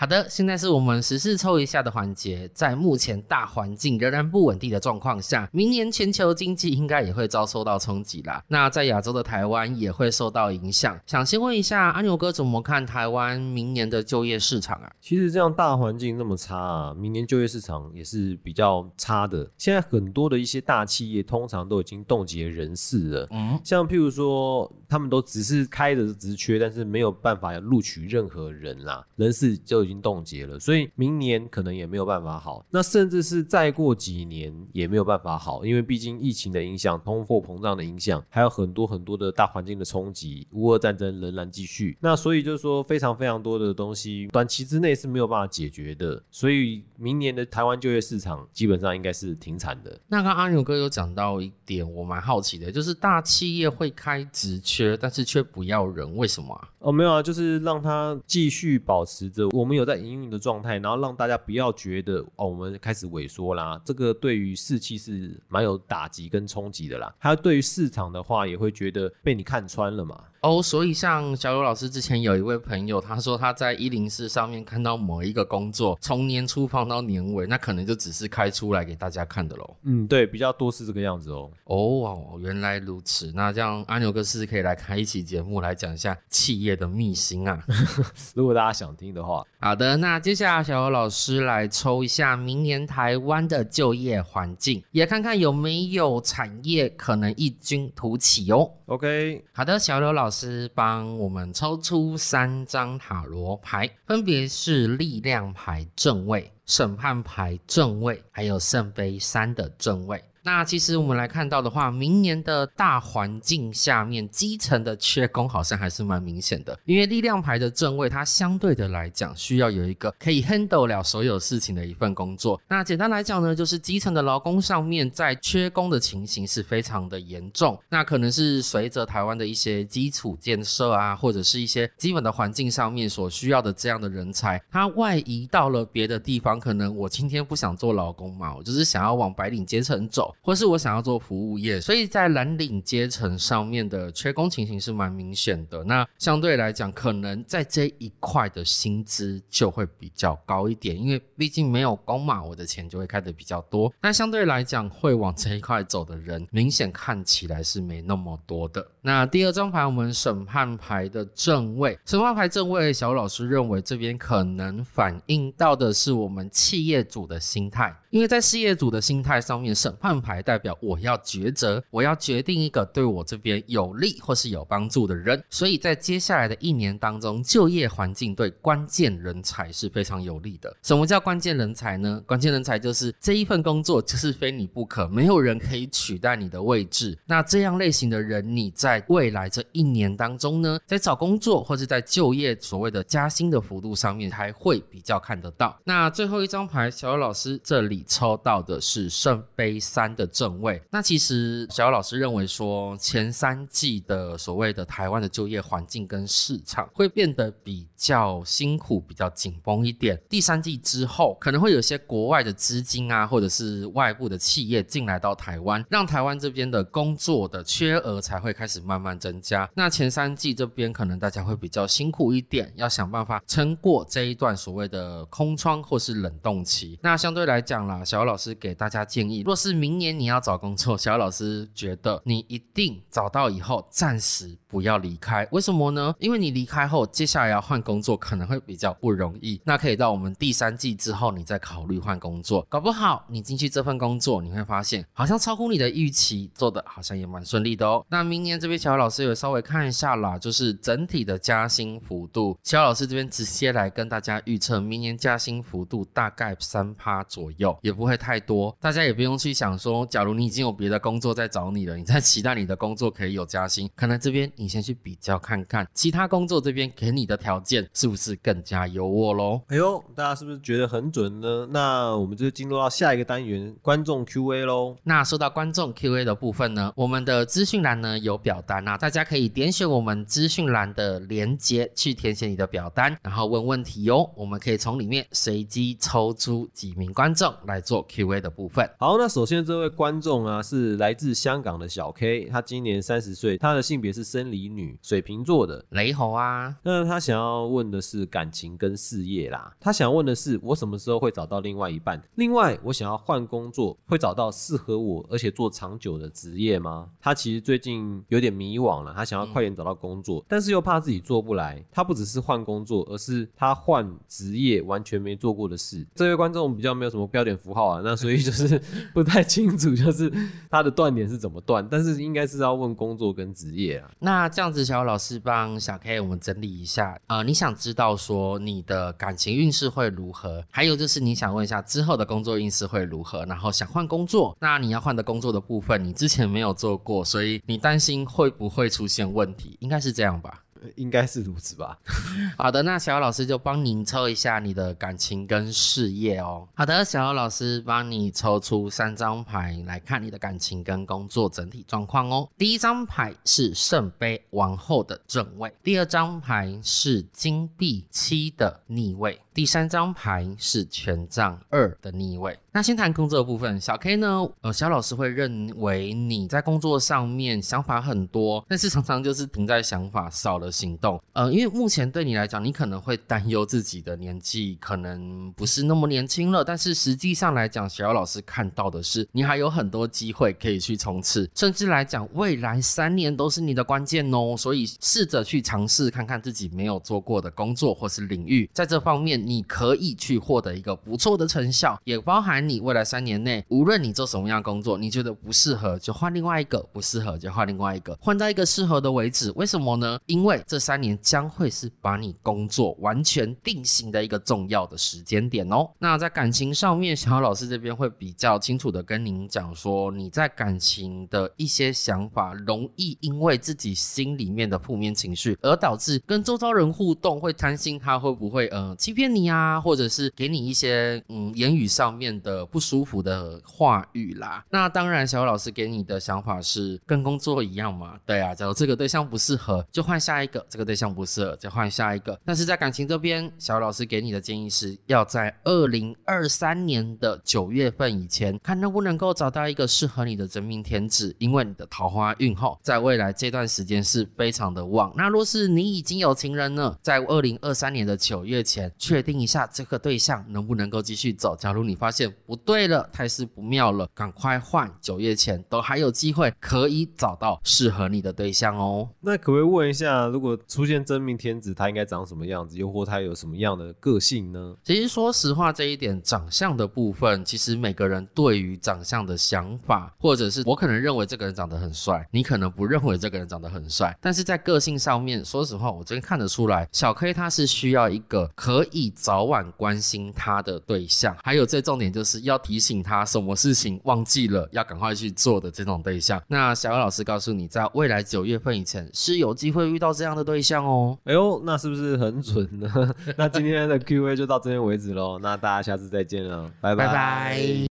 好的，现在是我们时事抽一下的环节。在目前大环境仍然不稳定的状况下，明年全球经济应该也会遭受到冲击啦。那在亚洲的台湾也会受到影响。想先问一下阿牛哥，怎么看台湾明年的就业市场啊？其实这样大环境那么差啊，明年就业市场也是比较差的。现在很多的一些大企业通常都已经冻结人事了，嗯，像譬如说，他们都只是开的职缺，但是没有办法录取任何人啦，人事就已经冻结了，所以明年可能也没有办法好。那甚至是再过几年也没有办法好，因为毕竟疫情的影响、通货膨胀的影响，还有很多很多的大环境的冲击，乌俄战争仍然继续。那所以就是说，非常非常多的东西，短期之内是没有办法解决的。所以明年的台湾就业市场基本上应该是停产的。那刚阿牛哥有讲到一点，我蛮好奇的，就是大企业会开职缺，但是却不要人，为什么啊？哦，没有啊，就是让他继续保持着我们在营运的状态，然后让大家不要觉得哦，我们开始萎缩啦。这个对于士气是蛮有打击跟冲击的啦。还有对于市场的话，也会觉得被你看穿了嘛。哦，所以像小刘老师之前有一位朋友，他说他在一零四上面看到某一个工作，从年初放到年尾，那可能就只是开出来给大家看的喽。嗯，对，比较多是这个样子哦。哦，原来如此。那这样阿牛哥是可以来开一期节目来讲一下企业的秘辛啊。如果大家想听的话，好的。那接下来小刘老师来抽一下明年台湾的就业环境，也看看有没有产业可能异军突起哦。OK，好的，小刘老老师帮我们抽出三张塔罗牌，分别是力量牌正位、审判牌正位，还有圣杯三的正位。那其实我们来看到的话，明年的大环境下面，基层的缺工好像还是蛮明显的。因为力量牌的正位，它相对的来讲，需要有一个可以 handle 了所有事情的一份工作。那简单来讲呢，就是基层的劳工上面在缺工的情形是非常的严重。那可能是随着台湾的一些基础建设啊，或者是一些基本的环境上面所需要的这样的人才，他外移到了别的地方。可能我今天不想做劳工嘛，我就是想要往白领阶层走。或是我想要做服务业，所以在蓝领阶层上面的缺工情形是蛮明显的。那相对来讲，可能在这一块的薪资就会比较高一点，因为毕竟没有工嘛，我的钱就会开的比较多。那相对来讲，会往这一块走的人，明显看起来是没那么多的。那第二张牌，我们审判牌的正位，审判牌正位，小老师认为这边可能反映到的是我们企业主的心态。因为在事业主的心态上面，审判牌代表我要抉择，我要决定一个对我这边有利或是有帮助的人，所以在接下来的一年当中，就业环境对关键人才是非常有利的。什么叫关键人才呢？关键人才就是这一份工作就是非你不可，没有人可以取代你的位置。那这样类型的人，你在未来这一年当中呢，在找工作或是在就业所谓的加薪的幅度上面，才会比较看得到。那最后一张牌，小老师这里。抽到的是圣杯三的正位，那其实小姚老师认为说，前三季的所谓的台湾的就业环境跟市场会变得比较辛苦、比较紧绷一点。第三季之后，可能会有些国外的资金啊，或者是外部的企业进来到台湾，让台湾这边的工作的缺额才会开始慢慢增加。那前三季这边可能大家会比较辛苦一点，要想办法撑过这一段所谓的空窗或是冷冻期。那相对来讲啦。小姚老师给大家建议，若是明年你要找工作，小老师觉得你一定找到以后暂时不要离开。为什么呢？因为你离开后，接下来要换工作可能会比较不容易。那可以到我们第三季之后，你再考虑换工作。搞不好你进去这份工作，你会发现好像超乎你的预期，做的好像也蛮顺利的哦。那明年这边小老师有稍微看一下啦，就是整体的加薪幅度，小老师这边直接来跟大家预测，明年加薪幅度大概三趴左右。也不会太多，大家也不用去想说，假如你已经有别的工作在找你了，你在期待你的工作可以有加薪，可能这边你先去比较看看，其他工作这边给你的条件是不是更加优渥喽？哎呦，大家是不是觉得很准呢？那我们就进入到下一个单元，观众 Q&A 喽。那说到观众 Q&A 的部分呢，我们的资讯栏呢有表单啊，大家可以点选我们资讯栏的连接去填写你的表单，然后问问题哟，我们可以从里面随机抽出几名观众来。做 Q&A 的部分。好，那首先这位观众啊，是来自香港的小 K，他今年三十岁，他的性别是生理女，水瓶座的雷猴啊。那他想要问的是感情跟事业啦。他想问的是，我什么时候会找到另外一半？另外，我想要换工作，会找到适合我而且做长久的职业吗？他其实最近有点迷惘了，他想要快点找到工作，但是又怕自己做不来。他不只是换工作，而是他换职业完全没做过的事。这位观众比较没有什么标点符号啊，那所以就是 不太清楚，就是他的断点是怎么断，但是应该是要问工作跟职业啊。那这样子，小老师帮小 K 我们整理一下，呃，你想知道说你的感情运势会如何？还有就是你想问一下之后的工作运势会如何？然后想换工作，那你要换的工作的部分，你之前没有做过，所以你担心会不会出现问题？应该是这样吧。应该是如此吧。好的，那小姚老师就帮您抽一下你的感情跟事业哦。好的，小姚老师帮你抽出三张牌来看你的感情跟工作整体状况哦。第一张牌是圣杯王后的正位，第二张牌是金币七的逆位。第三张牌是权杖二的逆位。那先谈工作的部分，小 K 呢？呃，小老师会认为你在工作上面想法很多，但是常常就是停在想法，少了行动。呃，因为目前对你来讲，你可能会担忧自己的年纪可能不是那么年轻了，但是实际上来讲，小姚老师看到的是你还有很多机会可以去冲刺，甚至来讲未来三年都是你的关键哦。所以试着去尝试看看自己没有做过的工作或是领域，在这方面。你可以去获得一个不错的成效，也包含你未来三年内，无论你做什么样工作，你觉得不适合就换另外一个，不适合就换另外一个，换到一个适合的为止。为什么呢？因为这三年将会是把你工作完全定型的一个重要的时间点哦。那在感情上面，小豪老师这边会比较清楚的跟您讲说，你在感情的一些想法，容易因为自己心里面的负面情绪，而导致跟周遭人互动会担心他会不会呃欺骗。你啊，或者是给你一些嗯言语上面的不舒服的话语啦。那当然，小老师给你的想法是跟工作一样嘛？对啊，假如这个对象不适合，就换下一个；这个对象不适合，再换下一个。但是在感情这边，小老师给你的建议是要在二零二三年的九月份以前，看能不能够找到一个适合你的真命天子，因为你的桃花运后，在未来这段时间是非常的旺。那若是你已经有情人呢，在二零二三年的九月前确定一下这个对象能不能够继续走。假如你发现不对了，态势不妙了，赶快换。九月前都还有机会可以找到适合你的对象哦。那可不可以问一下，如果出现真命天子，他应该长什么样子？又或他有什么样的个性呢？其实说实话，这一点长相的部分，其实每个人对于长相的想法，或者是我可能认为这个人长得很帅，你可能不认为这个人长得很帅。但是在个性上面，说实话，我真看得出来，小 K 他是需要一个可以。早晚关心他的对象，还有最重点就是要提醒他什么事情忘记了要赶快去做的这种对象。那小姚老师告诉你，在未来九月份以前是有机会遇到这样的对象哦。哎呦，那是不是很准呢？那今天的 Q&A 就到这边为止喽。那大家下次再见了，拜拜。